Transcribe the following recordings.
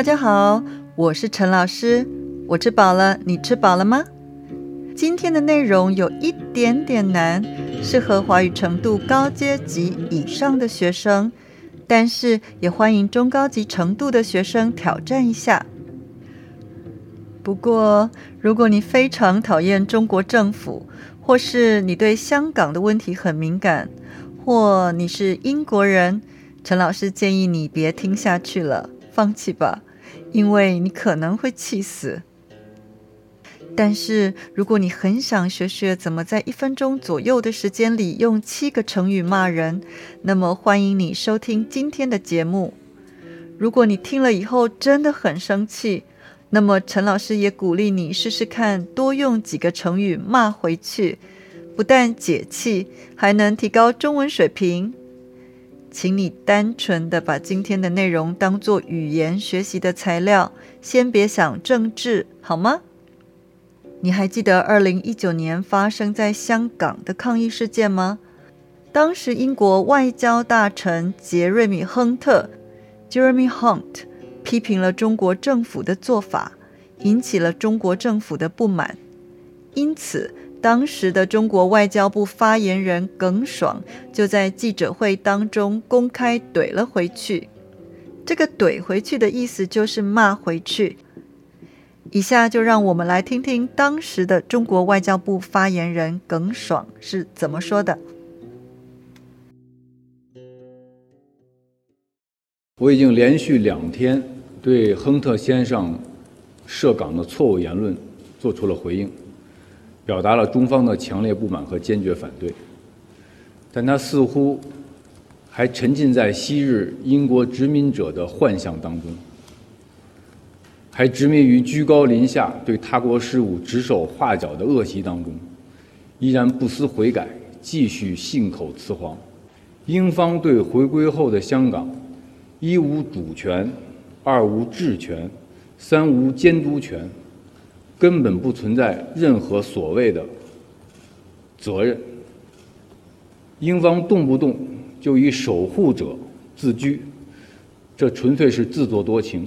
大家好，我是陈老师。我吃饱了，你吃饱了吗？今天的内容有一点点难，适合华语程度高阶级以上的学生，但是也欢迎中高级程度的学生挑战一下。不过，如果你非常讨厌中国政府，或是你对香港的问题很敏感，或你是英国人，陈老师建议你别听下去了，放弃吧，因为你可能会气死。但是，如果你很想学学怎么在一分钟左右的时间里用七个成语骂人，那么欢迎你收听今天的节目。如果你听了以后真的很生气，那么陈老师也鼓励你试试看，多用几个成语骂回去，不但解气，还能提高中文水平。请你单纯的把今天的内容当做语言学习的材料，先别想政治，好吗？你还记得二零一九年发生在香港的抗议事件吗？当时英国外交大臣杰瑞米·亨特 （Jeremy Hunt）。批评了中国政府的做法，引起了中国政府的不满。因此，当时的中国外交部发言人耿爽就在记者会当中公开怼了回去。这个“怼回去”的意思就是骂回去。以下就让我们来听听当时的中国外交部发言人耿爽是怎么说的。我已经连续两天。对亨特先生涉港的错误言论做出了回应，表达了中方的强烈不满和坚决反对。但他似乎还沉浸在昔日英国殖民者的幻想当中，还执迷于居高临下对他国事务指手画脚的恶习当中，依然不思悔改，继续信口雌黄。英方对回归后的香港，一无主权。二无治权，三无监督权，根本不存在任何所谓的责任。英方动不动就以守护者自居，这纯粹是自作多情、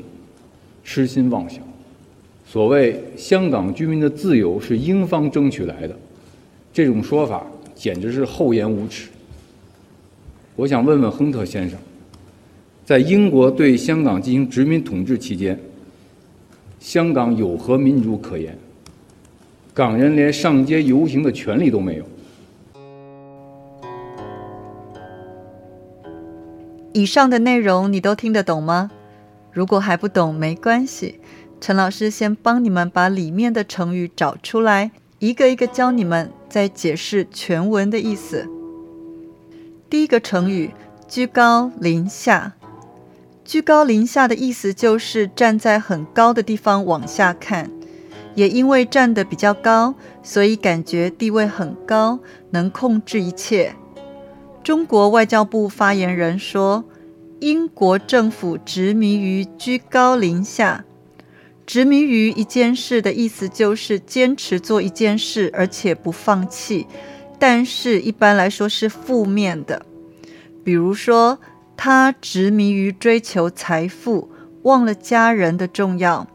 痴心妄想。所谓香港居民的自由是英方争取来的，这种说法简直是厚颜无耻。我想问问亨特先生。在英国对香港进行殖民统治期间，香港有何民主可言？港人连上街游行的权利都没有。以上的内容你都听得懂吗？如果还不懂，没关系，陈老师先帮你们把里面的成语找出来，一个一个教你们，再解释全文的意思。第一个成语：居高临下。居高临下的意思就是站在很高的地方往下看，也因为站得比较高，所以感觉地位很高，能控制一切。中国外交部发言人说：“英国政府执迷于居高临下，执迷于一件事的意思就是坚持做一件事，而且不放弃。但是一般来说是负面的，比如说。”他执迷于追求财富，忘了家人的重要。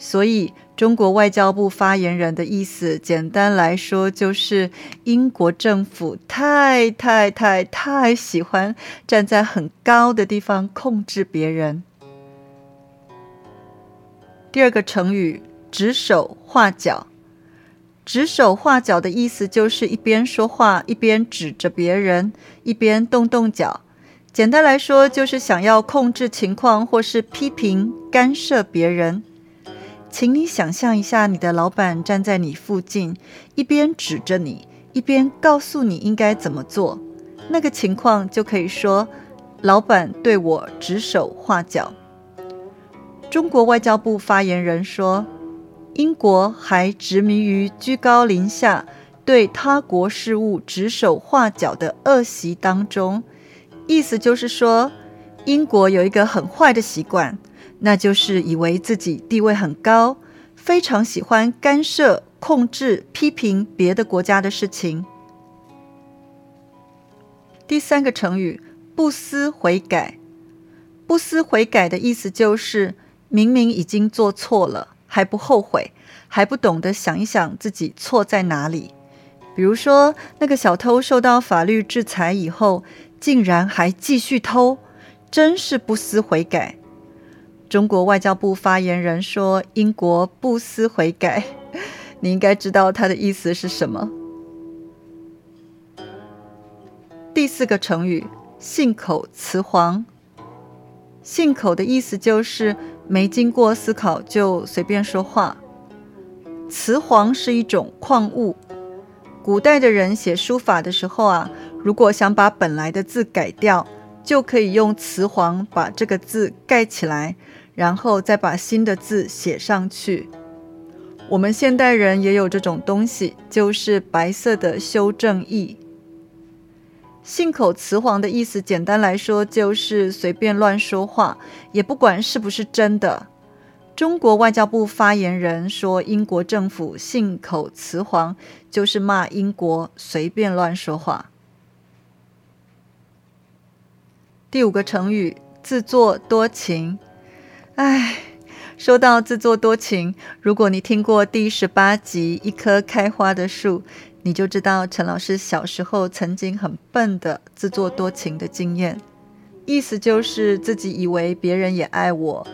所以，中国外交部发言人的意思，简单来说，就是英国政府太太太太喜欢站在很高的地方控制别人。第二个成语“指手画脚”，“指手画脚”的意思就是一边说话，一边指着别人，一边动动脚。简单来说，就是想要控制情况，或是批评、干涉别人。请你想象一下，你的老板站在你附近，一边指着你，一边告诉你应该怎么做。那个情况就可以说，老板对我指手画脚。中国外交部发言人说，英国还执迷于居高临下，对他国事务指手画脚的恶习当中。意思就是说，英国有一个很坏的习惯，那就是以为自己地位很高，非常喜欢干涉、控制、批评别的国家的事情。第三个成语“不思悔改”，不思悔改的意思就是明明已经做错了，还不后悔，还不懂得想一想自己错在哪里。比如说，那个小偷受到法律制裁以后，竟然还继续偷，真是不思悔改。中国外交部发言人说：“英国不思悔改。”你应该知道他的意思是什么。第四个成语“信口雌黄”，信口的意思就是没经过思考就随便说话。雌黄是一种矿物，古代的人写书法的时候啊，如果想把本来的字改掉，就可以用雌黄把这个字盖起来，然后再把新的字写上去。我们现代人也有这种东西，就是白色的修正液。信口雌黄的意思，简单来说就是随便乱说话，也不管是不是真的。中国外交部发言人说，英国政府信口雌黄，就是骂英国随便乱说话。第五个成语，自作多情。唉，说到自作多情，如果你听过第十八集《一棵开花的树》。你就知道陈老师小时候曾经很笨的自作多情的经验，意思就是自己以为别人也爱我，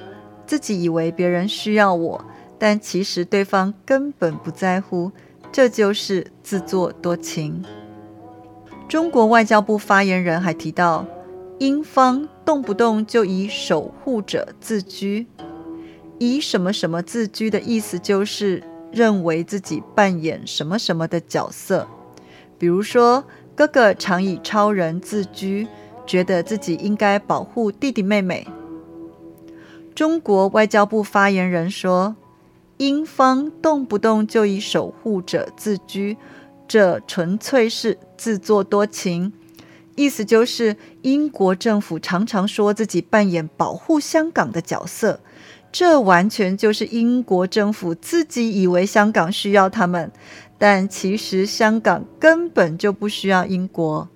自己以为别人需要我，但其实对方根本不在乎，这就是自作多情。中国外交部发言人还提到，英方动不动就以守护者自居，以什么什么自居的意思就是。认为自己扮演什么什么的角色，比如说哥哥常以超人自居，觉得自己应该保护弟弟妹妹。中国外交部发言人说，英方动不动就以守护者自居，这纯粹是自作多情。意思就是英国政府常常说自己扮演保护香港的角色。这完全就是英国政府自己以为香港需要他们，但其实香港根本就不需要英国。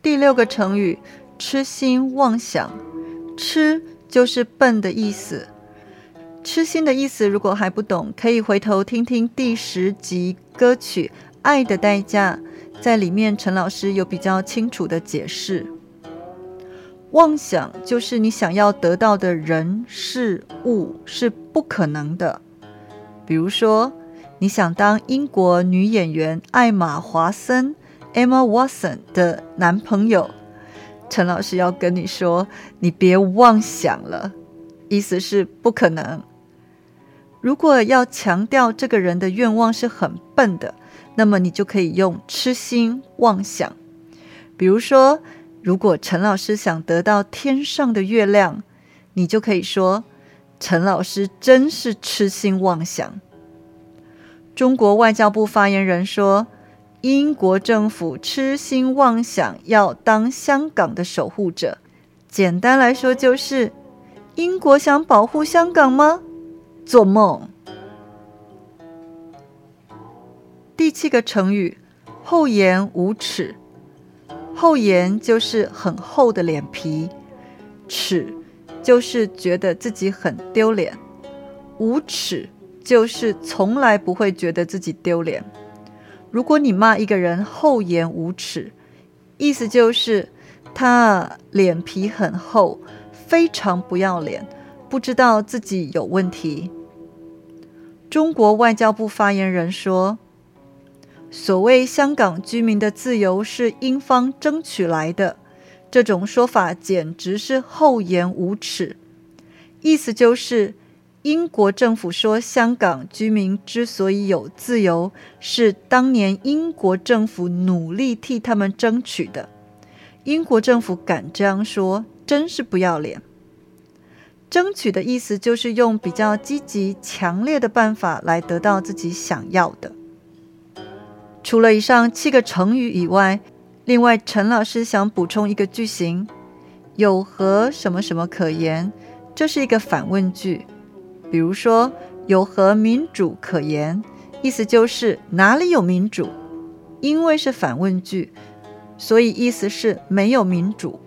第六个成语“痴心妄想”，“痴”就是笨的意思，“痴心”的意思如果还不懂，可以回头听听第十集歌曲《爱的代价》，在里面陈老师有比较清楚的解释。妄想就是你想要得到的人事物是不可能的。比如说，你想当英国女演员艾玛·华森 （Emma Watson） 的男朋友，陈老师要跟你说，你别妄想了，意思是不可能。如果要强调这个人的愿望是很笨的，那么你就可以用痴心妄想。比如说。如果陈老师想得到天上的月亮，你就可以说陈老师真是痴心妄想。中国外交部发言人说，英国政府痴心妄想要当香港的守护者。简单来说，就是英国想保护香港吗？做梦！第七个成语，厚颜无耻。厚颜就是很厚的脸皮，耻就是觉得自己很丢脸，无耻就是从来不会觉得自己丢脸。如果你骂一个人厚颜无耻，意思就是他脸皮很厚，非常不要脸，不知道自己有问题。中国外交部发言人说。所谓香港居民的自由是英方争取来的，这种说法简直是厚颜无耻。意思就是，英国政府说香港居民之所以有自由，是当年英国政府努力替他们争取的。英国政府敢这样说，真是不要脸。争取的意思就是用比较积极、强烈的办法来得到自己想要的。除了以上七个成语以外，另外陈老师想补充一个句型：“有何什么什么可言？”这是一个反问句。比如说，“有何民主可言？”意思就是哪里有民主？因为是反问句，所以意思是没有民主。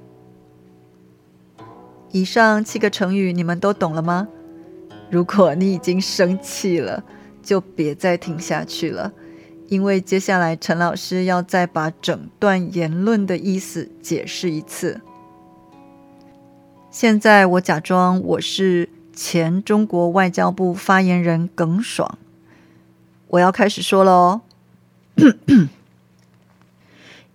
以上七个成语你们都懂了吗？如果你已经生气了，就别再听下去了，因为接下来陈老师要再把整段言论的意思解释一次。现在我假装我是前中国外交部发言人耿爽，我要开始说了哦。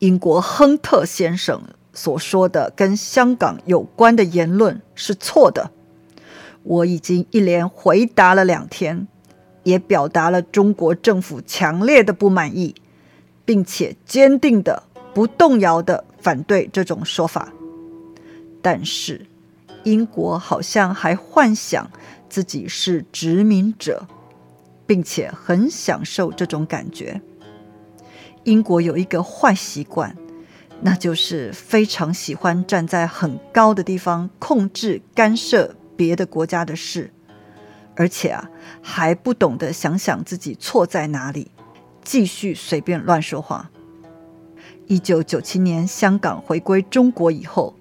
英国亨特先生所说的跟香港有关的言论是错的。我已经一连回答了两天，也表达了中国政府强烈的不满意，并且坚定的、不动摇的反对这种说法。但是，英国好像还幻想自己是殖民者，并且很享受这种感觉。英国有一个坏习惯，那就是非常喜欢站在很高的地方控制、干涉别的国家的事，而且啊，还不懂得想想自己错在哪里，继续随便乱说话。一九九七年香港回归中国以后，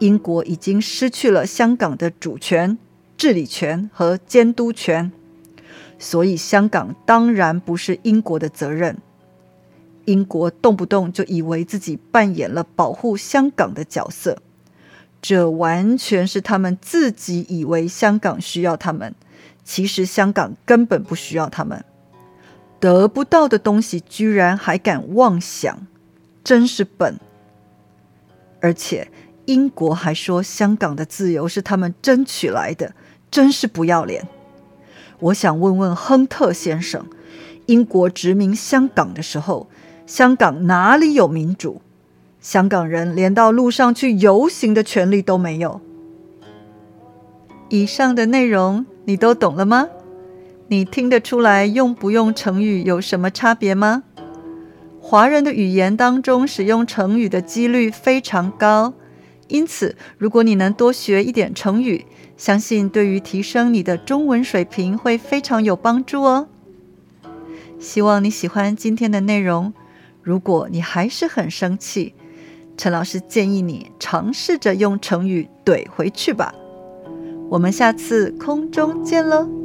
英国已经失去了香港的主权、治理权和监督权，所以香港当然不是英国的责任。英国动不动就以为自己扮演了保护香港的角色，这完全是他们自己以为香港需要他们，其实香港根本不需要他们。得不到的东西居然还敢妄想，真是笨。而且英国还说香港的自由是他们争取来的，真是不要脸。我想问问亨特先生，英国殖民香港的时候。香港哪里有民主？香港人连到路上去游行的权利都没有。以上的内容你都懂了吗？你听得出来用不用成语有什么差别吗？华人的语言当中使用成语的几率非常高，因此如果你能多学一点成语，相信对于提升你的中文水平会非常有帮助哦。希望你喜欢今天的内容。如果你还是很生气，陈老师建议你尝试着用成语怼回去吧。我们下次空中见喽。